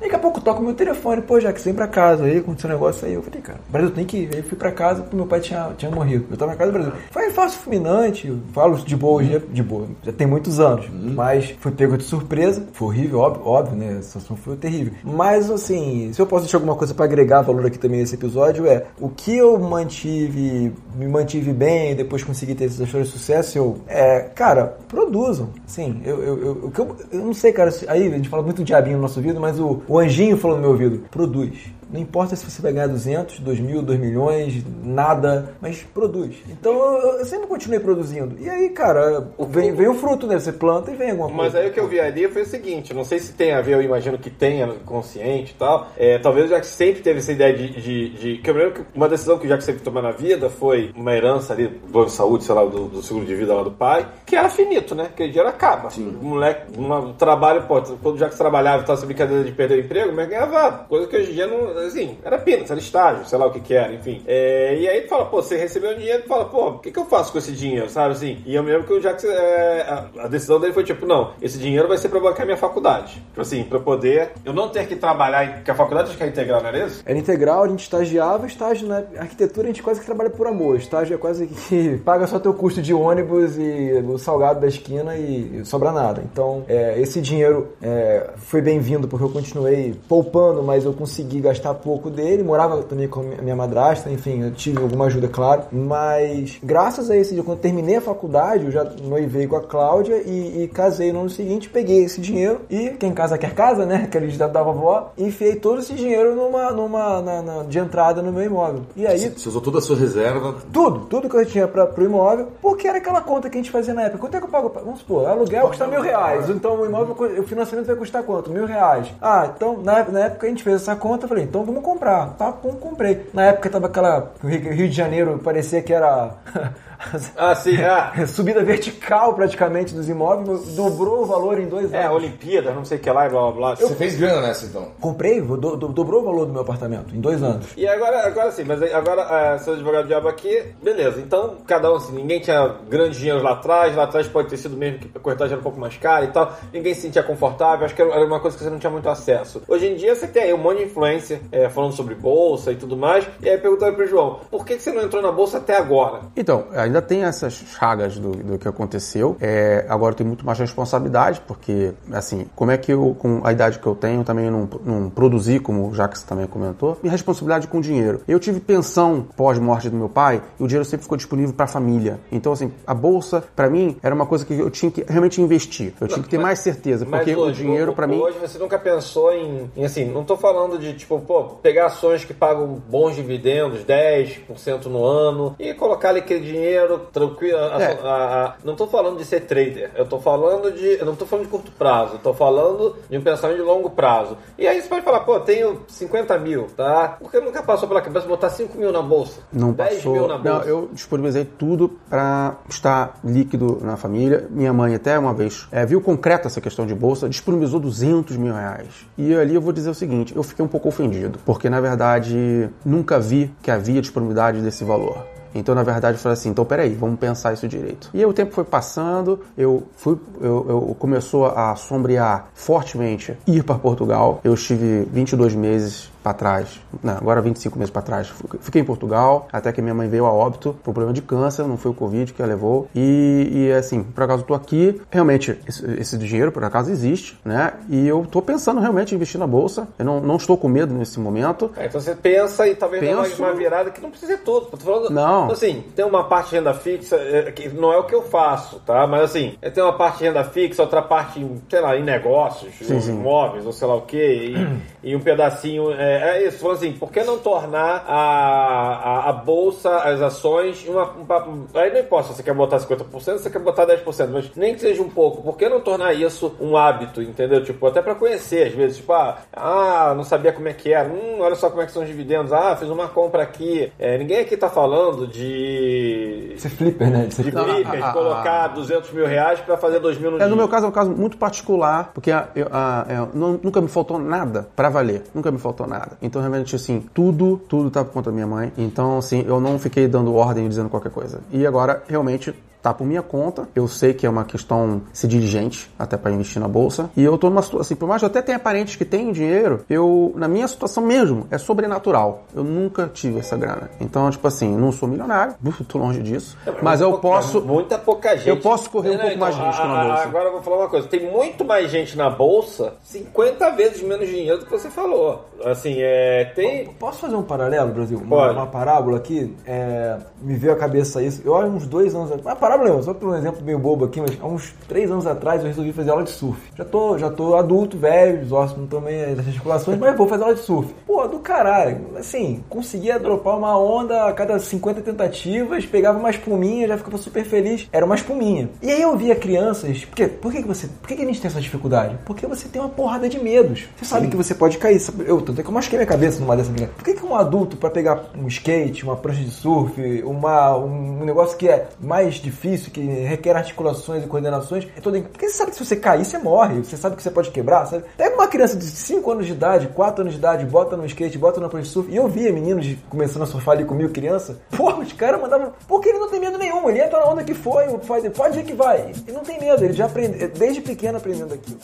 Daqui a pouco toca o meu telefone, pô, já que você vem pra casa, aí aconteceu um negócio aí. Eu falei, cara, Brasil tem que ir. Aí eu fui pra casa, porque meu pai tinha, tinha morrido. Eu tava na casa do Brasil. Foi fácil, fulminante, falo de boa hoje, de boa, já tem muitos anos, mas foi pego de surpresa, foi horrível, óbvio, óbvio, né, a situação foi terrível. Mas, assim, se eu posso deixar alguma coisa pra agregar valor aqui também nesse episódio, é o que eu mantive, me mantive bem, depois consegui ter essas histórias de sucesso, eu, é, cara, produzam. Sim, eu, eu, eu, eu, não sei, cara, aí a gente fala muito diabinho no nosso ouvido, mas o, o anjinho falou no meu ouvido, produz. Não importa se você vai ganhar 200, 2 mil, 2 milhões, nada, mas produz. Então eu, eu sempre continuei produzindo. E aí, cara, vem, vem o fruto, né? Você planta e vem alguma coisa. Mas aí o que eu vi ali foi o seguinte, não sei se tem a ver, eu imagino que tenha consciente e tal. É, talvez o Jack sempre teve essa ideia de, de, de- Que eu lembro que uma decisão que o Jack sempre tomou na vida foi uma herança ali, plano de saúde, sei lá, do, do seguro de vida lá do pai, que era finito, né? Que o dinheiro acaba. O moleque, um trabalho, pô, quando o Jack trabalhava e tal, essa brincadeira de perder o emprego, mas ganhava coisa que hoje em dia não. Assim, era pino, era estágio, sei lá o que que era, enfim. É, e aí tu fala, pô, você recebeu dinheiro, tu fala, pô, o que, que eu faço com esse dinheiro, sabe assim? E eu me lembro que o Jack, é, a, a decisão dele foi tipo, não, esse dinheiro vai ser pra bancar minha faculdade. Tipo assim, pra eu poder. Eu não ter que trabalhar, porque a faculdade acho que é integral, não era isso? Era integral, a gente estagiava, estágio na arquitetura a gente quase que trabalha por amor. Estágio é quase que paga só teu custo de ônibus e o salgado da esquina e, e sobra nada. Então, é, esse dinheiro é, foi bem-vindo porque eu continuei poupando, mas eu consegui gastar pouco dele. Morava também com a minha madrasta, enfim, eu tive alguma ajuda, claro. Mas, graças a esse dia, quando eu terminei a faculdade, eu já noivei com a Cláudia e, e casei no ano seguinte, peguei esse dinheiro e quem casa quer casa, né? Aquele ditado da vovó, enfiei todo esse dinheiro numa, numa na- na- de entrada no meu imóvel. E aí, Você usou toda a sua reserva. tudo, tudo que eu tinha pra, pro imóvel, porque era aquela conta que a gente fazia na época. Quanto é que eu pago? Vamos supor, aluguel custa mil reais. Então o imóvel, o financiamento vai custar quanto? Mil reais. Ah, então na, na época a gente fez essa conta, eu falei, então vamos comprar. Tá, bom, comprei. Na época tava aquela. Rio de Janeiro parecia que era. Ah, sim, ah. subida vertical praticamente dos imóveis, dobrou o valor em dois É, a anos. Olimpíada, não sei o que lá e blá blá blá. Você fez grana nessa, então. Comprei, do- do- dobrou o valor do meu apartamento em dois anos. E agora, agora sim, mas agora, é, seu advogado diabo aqui, beleza. Então, cada um, assim, ninguém tinha grande dinheiro lá atrás, lá atrás pode ter sido mesmo que a corretagem era um pouco mais cara e tal, ninguém se sentia confortável, acho que era uma coisa que você não tinha muito acesso. Hoje em dia, você tem aí um monte de influência é, falando sobre bolsa e tudo mais, e aí perguntando pro João, por que, que você não entrou na bolsa até agora? Então, ainda tem essas chagas do, do que aconteceu. É, agora eu tenho muito mais responsabilidade, porque, assim, como é que eu, com a idade que eu tenho, também não, não produzi, como o Jax também comentou, e responsabilidade com o dinheiro. Eu tive pensão pós-morte do meu pai, e o dinheiro sempre ficou disponível para a família. Então, assim, a bolsa, para mim, era uma coisa que eu tinha que realmente investir. Eu tinha que ter mais certeza, porque o dinheiro, para mim. Hoje você nunca pensou em, em, assim, não tô falando de, tipo, pô, pegar ações que pagam bons dividendos, 10% no ano, e colocar ali aquele dinheiro tranquilo. a- É. a- a- não tô falando de ser trader, eu tô falando de. Eu não tô falando de curto prazo, eu tô falando de um pensamento de longo prazo. E aí você pode falar, pô, tenho 50 mil, tá? Por que nunca passou pela cabeça botar 5 mil na bolsa? Não 10 passou. mil na bolsa? Não, eu disponibilizei tudo para estar líquido na família. Minha mãe até uma vez é, viu concreto essa questão de bolsa, disponibilizou 200 mil reais. E ali eu vou dizer o seguinte, eu fiquei um pouco ofendido, porque na verdade nunca vi que havia disponibilidade desse valor. Então, na verdade, eu falei assim, então peraí, vamos pensar isso direito. E aí o tempo foi passando, eu fui, eu, eu começou a sombrear fortemente ir para Portugal. Eu estive 22 meses para trás, não, agora 25 meses para trás, fiquei em Portugal, até que minha mãe veio a óbito por problema de câncer, não foi o Covid que a levou. E, e assim, por acaso eu tô aqui, realmente esse, esse dinheiro por acaso existe, né? E eu tô pensando realmente em investir na bolsa. Eu não, não estou com medo nesse momento. É, então você pensa e talvez uma- Penso- uma virada que não precisa ser tudo. Falando, Não. Assim, tem uma parte de renda fixa, é, que não é o que eu faço, tá? Mas assim, tem uma parte de renda fixa, outra parte, sei lá, em negócios, Sim, sim. imóveis, ou sei lá o quê, e, e um pedacinho. É, é isso, falando assim, por que não tornar a, a, a bolsa, as ações, uma, um Aí não importa se você quer botar 50%, se você quer botar 10%, mas nem que seja um pouco, por que não tornar isso um hábito, entendeu? Tipo, até pra conhecer, às vezes, tipo, ah, ah, não sabia como é que era, hum, olha só como é que são os dividendos, ah, fiz uma compra aqui. É, ninguém aqui tá falando de. Você flipper, né? Você De Não, flipper, a- de a- colocar 200 mil reais pra fazer 2 mil no É, dia. no meu caso é um caso muito particular, porque a- eu- a- é, nunca me faltou nada pra valer. Nunca me faltou nada. Então, realmente, assim, tudo, tudo tá por conta da minha mãe. Então, assim, eu não fiquei dando ordem e dizendo qualquer coisa. E agora, realmente, tá por minha conta. Eu sei que é uma questão ser dirigente, até pra investir na bolsa. E eu tô numa situação, assim, por mais que eu até tenha parentes que têm dinheiro, eu, na minha situação mesmo, é sobrenatural. Eu nunca tive essa grana. Então, tipo assim, não sou milionário, tô longe disso. Mas eu Pouca- posso. Muita pouca gente. Eu posso correr um pouco mais risco na a- a- bolsa. Agora eu vou falar uma coisa. Tem muito mais gente na bolsa, 50 vezes menos dinheiro do que você falou. Assim, é. Tem. Posso fazer um paralelo, Brasil? Uma, uma parábola aqui? É, me veio à cabeça isso. Eu, há uns dois anos. Uma parábola não, só por um exemplo meio bobo aqui, mas há uns três anos atrás eu resolvi fazer aula de surf. Já tô, já tô adulto, velho, os ossos não bem das articulações, mas vou fazer aula de surf. Pô, do caralho. Assim, conseguia dropar uma onda a cada 50 tentativas, pegava uma espuminha, já ficava super feliz. Era uma espuminha. E aí eu via crianças. Por quê? Por que, que você. Por que, que a gente tem essa dificuldade? Porque você tem uma porrada de medos. Você sabe que você pode cair. Eu, tanto é que eu machuquei minha cabeça numa dessa brincadeira. Por que, que um adulto, pra pegar um skate, uma prancha de surf, uma, um negócio que é mais difícil, que requer articulações e coordenações, é todo. Porque você sabe que se você cair, você morre. Você sabe que você pode quebrar. Sabe? Pega uma criança de 5 anos de idade, 4 anos de idade, bota no skate, bota na prancha surf. E eu via meninos começando a surfar ali comigo, criança. Pô, os caras mandavam. Porque ele não tem medo nenhum. Ele entra na onda que foi, pode ir que vai. Ele não tem medo. Ele já aprende, desde pequeno aprendendo aquilo.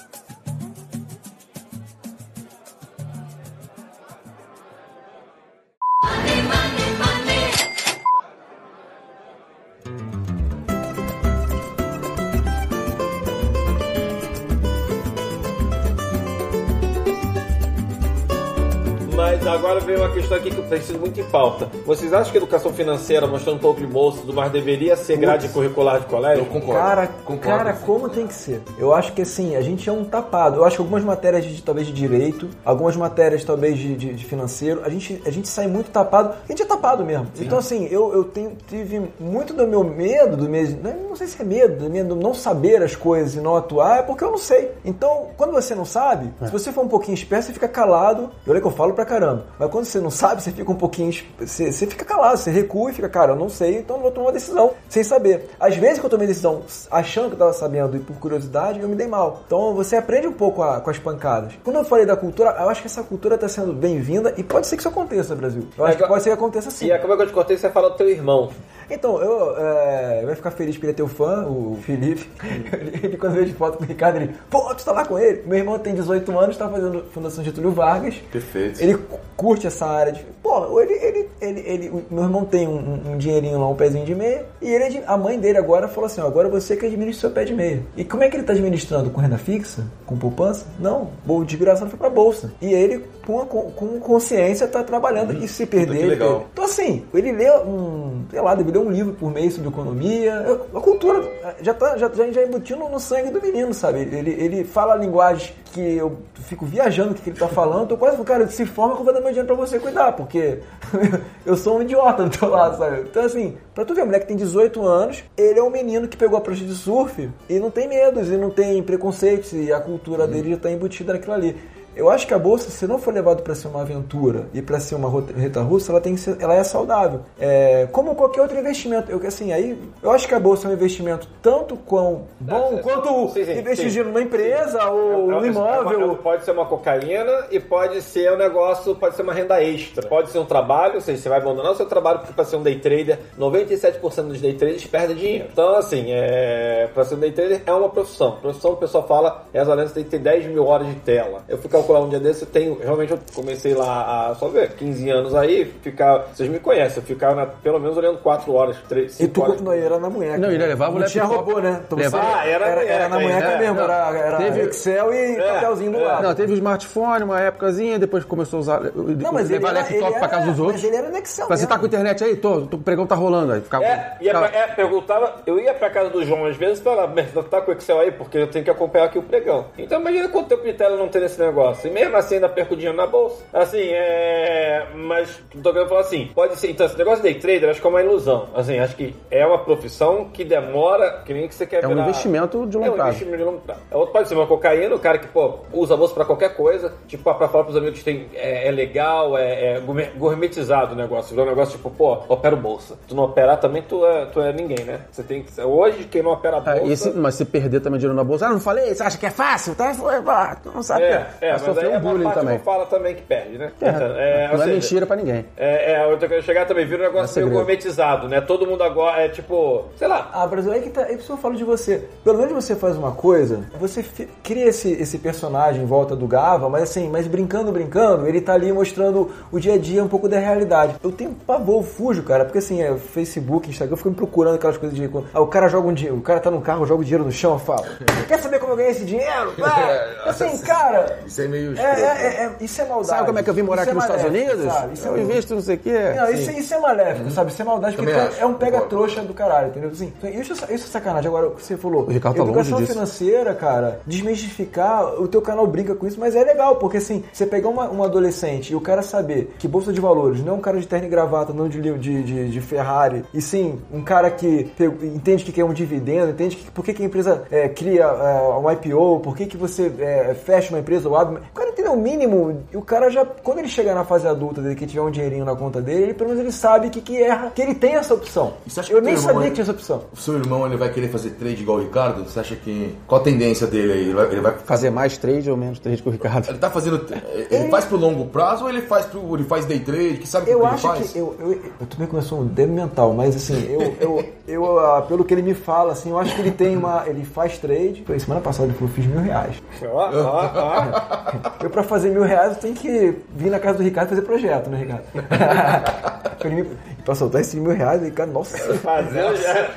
Uma questão aqui que tem sido muito em pauta. Vocês acham que a educação financeira, mostrando um pouco de bolsa e tudo mais, deveria ser grade curricular de colégio? Eu concordo. Cara, concordo. cara, como tem que ser? Eu acho que assim, a gente é um tapado. Eu acho que algumas matérias de, talvez de direito, algumas matérias talvez de, de- de financeiro, a gente, a gente sai muito tapado. A gente é tapado mesmo. Então assim, eu, eu tenho, tive muito do meu medo, do meu, não sei se é medo, do medo não saber as coisas e não atuar, é porque eu não sei. Então, quando você não sabe, se você for um pouquinho esperto, você fica calado. E olha que eu falo pra caramba. Mas quando você não sabe, você fica um pouquinho. Você, você fica calado, você recua e fica, cara, eu não sei, então eu vou tomar uma decisão sem saber. Às vezes que eu tomei decisão achando que eu tava sabendo e por curiosidade, eu me dei mal. Então você aprende um pouco a- com as pancadas. Quando eu falei da cultura, eu acho que essa cultura está sendo bem-vinda e pode ser que isso aconteça, Brasil. Eu acho que pode ser que aconteça sim. E acabou que eu te cortei, você fala do teu irmão. Então, eu é, vai ficar feliz porque ele é teu fã, o Felipe. Ele, quando veio de foto com o Ricardo, ele, pô, tu tá lá com ele? Meu irmão tem 18 anos, tá fazendo Fundação Getúlio Vargas. Perfeito. Ele cu- curte essa área de. Pô, ele, ele, ele, ele- o meu irmão tem um, um- dinheirinho lá, um pezinho de meia. E ele, a mãe dele agora falou assim: ó, agora você que administra seu pé de meia. E como é que ele tá administrando? Com renda fixa? Com poupança? Não. O desgraçado foi pra bolsa. E ele, com, com, consciência, tá trabalhando. E se perder. legal. ele- então, assim, ele lê um, sei lá, deve ler um livro por mês sobre economia. A cultura já tá já, já, já embutiu no, sangue do menino, sabe? Ele, ele fala a linguagem que eu fico viajando o que, que ele tá falando. Tô quase cara, se forma que eu vou dar meu dinheiro pra você cuidar, porque eu sou um idiota do teu lado, sabe? Então, assim, pra tu ver, o moleque tem 18 anos, ele é um menino que pegou a prancha de surf e não tem medos, e não tem preconceitos, e a cultura dele já tá embutida naquilo ali. Eu acho que a bolsa, se não for levado para ser uma aventura e para ser uma reta russa, ela tem que ser, ela é saudável. É, como qualquer outro investimento. Eu assim, aí eu acho que a bolsa é um investimento tanto com bom É, quanto sim, sim, investir sim. numa empresa ou no É- é- imóvel. é- pode ser uma cocaína e pode ser um negócio, pode ser uma renda extra. Pode ser um trabalho, ou seja, você vai abandonar o seu trabalho porque para ser um day trader, 97% dos day traders perdem dinheiro. Então, assim, é, para ser um day trader é uma profissão. Profissão, o pessoal fala, essa lente tem que ter 10 mil horas de tela. Eu fui calcular um dia desse, eu tenho. Realmente eu comecei lá há só ver, 15 anos aí, ficar. Vocês me conhecem, eu ficava na- pelo menos olhando 4 horas, 3, E 5 tu horas. continua aí, era na munheca. Não, ele levava o Não tinha laptop. robô, né? Então Levava- você- Ah, era era, era na munheca, munheca é. mesmo, Não, era, era teve- Excel e papelzinho do lado. Não, teve o smartphone uma épocazinha, depois começou a usar. Não, mas ele levar era, laptop ele pra casa era- dos outros. Mas ele era no Excel Mas você tá com internet aí? Tô, o pregão tá rolando aí. Ficava, É, ficava- pra, é, perguntava, eu ia pra casa do João às vezes e falava, mas tá com o Excel aí, porque eu tenho que acompanhar aqui o pregão. Então imagina quanto tempo de tela não ter esse negócio. E mesmo assim ainda perco dinheiro na bolsa. Assim, é. Mas tô querendo falar assim, pode ser. Então, esse negócio de day trader acho que é uma ilusão. Assim, acho que é uma profissão que demora, que nem que você quer É um virar- investimento de longo é um prazo. investimento de longo prazo. É Outro pode ser uma cocaína, o cara que, pô, usa a bolsa pra qualquer coisa, tipo, pra, falar pros amigos que tem, é, é legal, é, é gourmet- gourmetizado o negócio. Virou um negócio tipo, pô, opera bolsa. Tu não operar também, tu é, tu é ninguém, né? Você tem que. Hoje, quem não opera bolsa. É, e se- mas se perder também dinheiro na bolsa, ah, não falei, você acha que é fácil? Tá, ah, tu não sabe. É, é, mas é um uma bullying também. não fala também que perde, né? É, Então, é, não é seja, mentira pra ninguém. É, é, eu tô querendo chegar também, vira um negócio É meio gourmetizado, né? Todo mundo agora é tipo, sei lá. Ah, Brasil, aí que tá. Aí a pessoa fala de você. Pelo menos você faz uma coisa, você cria esse, esse personagem em volta do Gava, mas assim, mas brincando, brincando, ele tá ali mostrando o dia a dia, um pouco da realidade. Eu tenho pavor, eu fujo, cara, porque assim, é Facebook, Instagram, eu fico me procurando aquelas coisas de. Ah, o cara joga um dinheiro, o cara tá no carro, joga o dinheiro no chão, eu falo. Quer saber como eu ganhei esse dinheiro? Ah, assim, cara. Isso é meio É, é, é, é- isso é maldade. Sabe como é que eu vim morar Isso aqui é nos Estados Unidos? sabe? Isso é eu invisto não sei o quê. não, isso, isso é maléfico, sabe? Isso é maldade, porque Também é acho, um pega concordo. trouxa do caralho, entendeu? Assim, isso, isso é sacanagem. Agora, o que você falou, O Ricardo tá longe educação disso. financeira, cara, desmistificar, o teu canal brinca com isso, mas é legal, porque assim, você pegar uma, um adolescente e o cara saber que Bolsa de Valores não é um cara de terno e gravata, não de, de, de, de Ferrari, e sim um cara que entende que quer um dividendo, entende que, por que, que a empresa é, cria é, um IPO, por que, que você é, fecha uma empresa ou abre. O cara entendeu o mínimo, e o cara já, quando ele chegar na fase adulta dele, que tiver um dinheirinho na conta dele, ele, pelo menos ele sabe que, que erra, que ele tem essa opção. Você acha Eu que nem sabia é- que tinha essa opção. O seu irmão ele vai querer fazer trade igual o Ricardo? Você acha que. Qual a tendência dele aí? Ele vai. Ele, vai- Fazer mais trade ou menos trade que o Ricardo. ele tá fazendo. Ele faz pro longo prazo ou ele faz pro. ele faz day trade? Que sabe o Eu que acho ele faz? que. Eu, eu, eu também conheço um débil mental, mas assim, eu, eu, eu, ah, pelo que ele me fala, assim, eu acho que ele tem uma. Ele faz trade. Foi semana passada ele falou, eu fiz mil reais. Ó, ó, ó. Eu, pra fazer mil reais, eu tenho que vir na casa do Ricardo fazer projeto, né, Ricardo? ele me, pra soltar esses mil reais, Ricardo, nossa. Fazer já.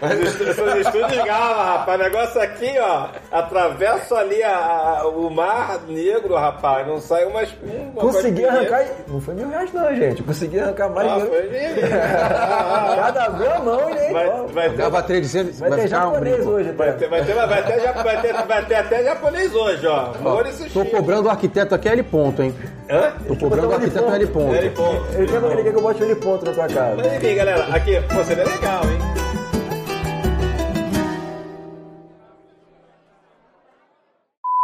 Seus estudos gava, rapaz. Negócio aqui, ó. Atravesso ali a- a- o mar negro, rapaz. Não sai umas. uma Consegui arrancar. Não foi mil reais, não, gente. Consegui arrancar mais Ah, dinheiro. foi de- Cada abriu a mão e nem. Vai, ó. vai ter. Vai ter ficar um japonês brinco. hoje, vai, ter, vai, ter, vai, ter, já- vai, ter, vai ter até japonês hoje, ó. Sushi. Tô cobrando o arquiteto aqui L ponto, hein? Hã? Tô cobrando o arquiteto L ponto. Ele, quer, ele quer que eu bote ele ponto na tua casa. Enfim, galera, aqui, pô, seria legal, hein?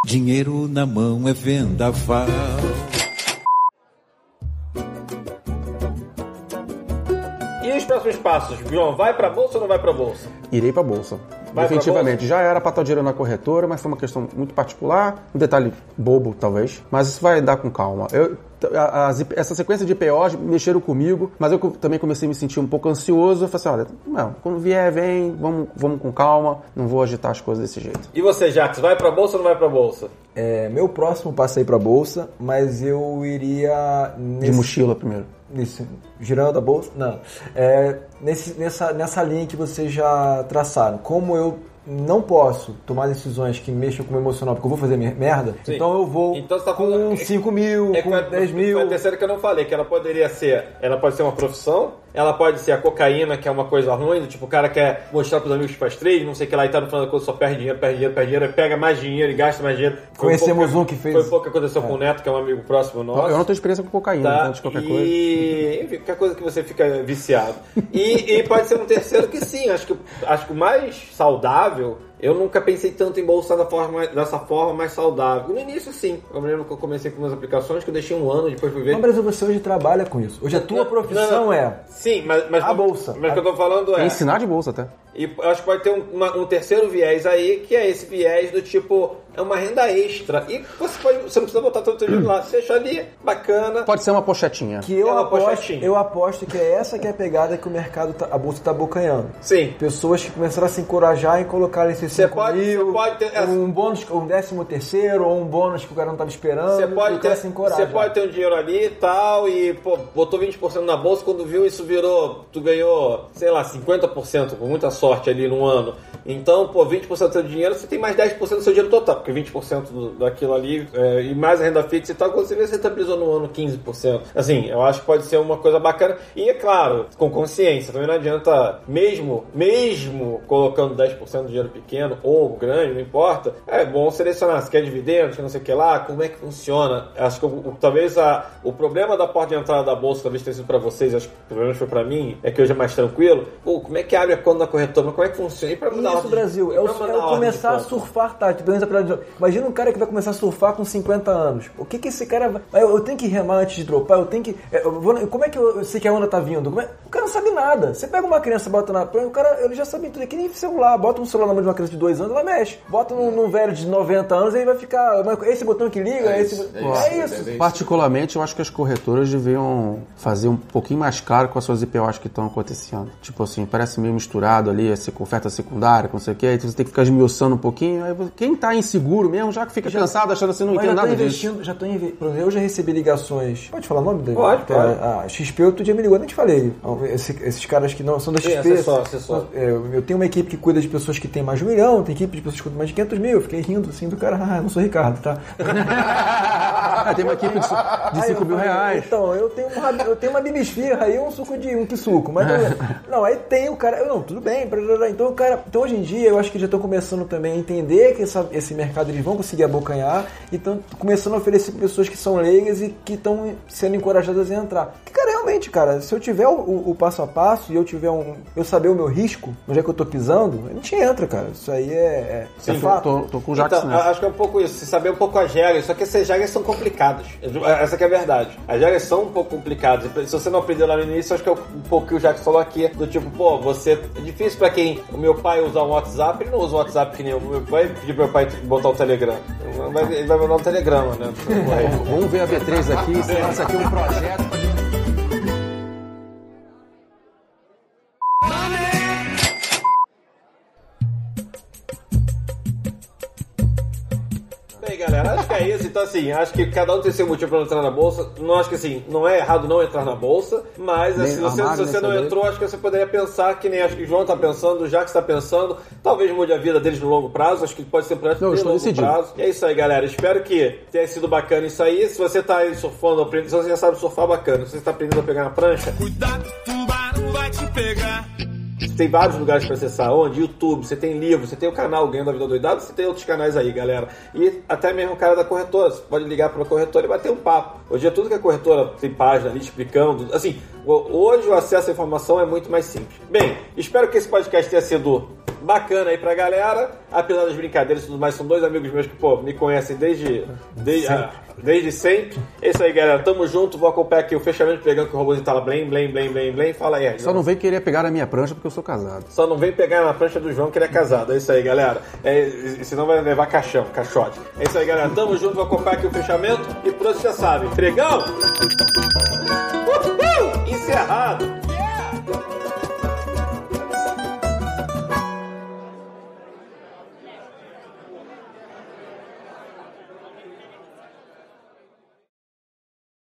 Dinheiro na mão é vendaval. E os próximos passos? João, vai pra bolsa ou não vai pra bolsa? Irei pra bolsa. Vai pra Definitivamente. Já era pra estar dinheiro na corretora, mas foi uma questão muito particular. Um detalhe bobo, talvez. Mas isso vai dar com calma. Eu, as- essa sequência de IPOs mexeram comigo, mas eu também comecei a me sentir um pouco ansioso. Eu falei assim, olha, não, quando vier, vem, vamos, vamos com calma. Não vou agitar as coisas desse jeito. E você, Jax, vai pra bolsa ou não vai pra bolsa? É, meu próximo passo aí pra bolsa, mas eu iria. De Nesse, mochila primeiro. nesse- girando a bolsa? Não. É, nesse, nessa, nessa linha que vocês já traçaram. Como eu não posso tomar decisões que mexam com o meu emocional, porque eu vou fazer mer- merda, Sim. então eu vou Então tá com falando- 5 mil, É com foi- 10 mil. Foi a terceira que eu não falei, que ela poderia ser. Ela pode ser uma profissão, ela pode ser a cocaína, que é uma coisa ruim, do tipo, o cara quer mostrar pros amigos que faz trade, não sei o que lá, e tá no final da coisa, só perde dinheiro, perde dinheiro, perde dinheiro, pega mais dinheiro e gasta mais dinheiro. Foi Conhecemos pouco um que fez- Foi pouco que aconteceu com o Neto, que é um amigo próximo nosso. Eu não tenho experiência com cocaína, Tá? então de qualquer coisa. E, enfim, qualquer coisa que você fica viciado. E, e pode ser um terceiro que sim, acho que, acho que o mais saudável, eu nunca pensei tanto em bolsa da forma, dessa forma mais saudável. No início, sim. Eu me lembro que eu comecei com umas aplicações que eu deixei um ano, depois fui ver. Não, Brasil, você hoje trabalha com isso. Hoje a tua Não, profissão não, não. é. Sim, mas, mas A bolsa. Mas o que eu tô falando é. É ensinar de bolsa até. E eu acho que pode ter um, uma- um terceiro viés aí, que é esse viés do tipo, é uma renda extra. E você, pode, você não precisa botar todo o seu dinheiro lá. Você deixa ali, bacana. Pode ser uma pochetinha. Que eu É uma aposto, pochetinha. eu aposto que é essa que é a pegada que o mercado, tá, a bolsa tá abocanhando. Sim. Pessoas que começaram a se encorajar em colocar esses Você 5 pode- mil, você pode ter- um bônus, um décimo terceiro, ou um bônus que o cara não tava esperando. Você e pode, ter, se você pode ter um dinheiro ali e tal, e pô, botou 20% na bolsa, quando viu isso virou, tu ganhou, sei lá, 50%, com muita sorte ali no ano. Então, pô, 20% do seu dinheiro, você tem mais 10% do seu dinheiro total, porque 20% do, daquilo ali, é, e mais a renda fixa e tal, quando você vê, você estabilizou no ano 15%. Assim, eu acho que pode ser uma coisa bacana. E é claro, com consciência, também não adianta, mesmo, mesmo colocando 10% do dinheiro pequeno ou grande, não importa, é bom selecionar se quer dividendos, não sei o que lá, como é que funciona. Acho que o- talvez a, o problema da porta de entrada da bolsa, talvez tenha sido para vocês, acho que pelo menos foi para mim, é que hoje é mais tranquilo. Pô, como é que abre a conta da corretora? Mas como é que funciona? E pra mandar Isso, ordem Brasil, é, o, é começar a surfar, tá? Tipo, Imagina um cara que vai começar a surfar com 50 anos. O que que esse cara vai. Eu, eu tenho que remar antes de dropar, eu tenho que. é, eu vou- como é que eu, eu sei que a onda tá vindo? Como é- o cara não sabe nada. Você pega uma criança, bota na. O cara, ele já sabe tudo. É que nem celular. Bota um celular na mão de uma criança de 2 anos, ela mexe. Bota num, num velho de 90 anos, ele vai ficar. Esse botão que liga, É esse. isso, é É isso, isso. é isso. Particularmente, eu acho que as corretoras deviam fazer um pouquinho mais claro com as suas IPOs que estão acontecendo. Tipo assim, parece meio misturado ali, essa oferta secundária, com não sei o que, aí você tem que ficar esmiuçando um pouquinho. Aí quem tá inseguro mesmo, já que fica cansado achando assim, não já tô nada disso. investindo, já tô inve... por exemplo, Eu já recebi ligações. Pode falar o nome dele? Pode, pode. é- A XP outro dia me ligou, nem te falei. Esse- esses caras que não são da Sim, XP. assessor, assessor. É, eu tenho uma equipe que cuida de pessoas que têm mais de um milhão, tem equipe de pessoas que cuidam mais de 500 mil. Eu fiquei rindo assim do cara, ah, não sou Ricardo, tá? Ah, tem uma equipe de, de Aí 5 eu mil reais. Então, eu tenho, uma, eu tenho uma bibisfirra aí, um suco de um que suco. Mas não, não, aí tem o cara. eu, Não, tudo bem. Blá, blá. Então cara. Então hoje em dia eu acho que já estão começando também a entender que essa- esse mercado eles vão conseguir abocanhar. E estão começando a oferecer para pessoas que são leigas e que estão sendo encorajadas a entrar. Que, cara, realmente, cara, se eu tiver o, o- o passo a passo e eu tiver um. Eu saber o meu risco, onde é que eu tô pisando, a gente entra, cara. Isso aí é, é, é Eu fato. tô, tô com o Jackson Então, acho que é um pouco isso, se saber um pouco as regras, só que essas regras são complicadas. Essa que é a verdade. As regras são um pouco complicadas. Se você não aprendeu lá no início, acho que é um pouco que o Jackson falou aqui, do tipo, pô, você. É difícil pra quem o meu pai usar um WhatsApp, ele não usa o WhatsApp que nem eu. Meu pai pedir pro meu pai botar o Telegram. Ele vai, mandar um telegrama, né? Vamos ver a B3 aqui, se isso aqui um projeto. Bem, galera, acho que é isso. Então, assim, acho que cada um tem seu motivo pra não entrar na bolsa. Não acho que, assim, não é errado não entrar na bolsa, mas, assim, você, se você não entrou, acho que você poderia pensar que nem acho que o João tá pensando, o Jacques tá pensando. Talvez mude a vida deles no longo prazo. Acho que pode ser um projeto Não, de longo decidido. prazo. E é isso aí, galera. Espero que tenha sido bacana isso aí. Se você tá aí surfando, aprendendo, se você já sabe surfar, bacana. Se você tá aprendendo a pegar na prancha, Cuidado, tubarão vai te pegar. Tem vários lugares para acessar, onde? YouTube, você tem livro, você tem o canal Ganhando a Vida Doidado, você tem outros canais aí, galera. E até mesmo o cara da corretora, você pode ligar para a corretora e bater um papo. Hoje é tudo que a corretora tem página ali explicando. Assim, hoje o acesso à informação é muito mais simples. Bem, espero que esse podcast tenha sido bacana aí pra galera. Apesar das brincadeiras e tudo mais, são dois amigos meus que, pô, me conhecem desde, desde, ah, desde sempre. É isso aí, galera. Tamo junto. Vou acompanhar aqui o fechamento pegando que o robôzinho tá lá, blém, blém, blém, blém, blém. Fala aí, Só não vem querer pegar a minha prancha porque eu sou casado. só não vem pegar na prancha do João que ele é casado. É isso aí, galera. É, senão vai levar caixão, caixote. É isso aí, galera. Tamo junto, vou acompanhar aqui o fechamento. E por você já sabe. Pregão! encerrado.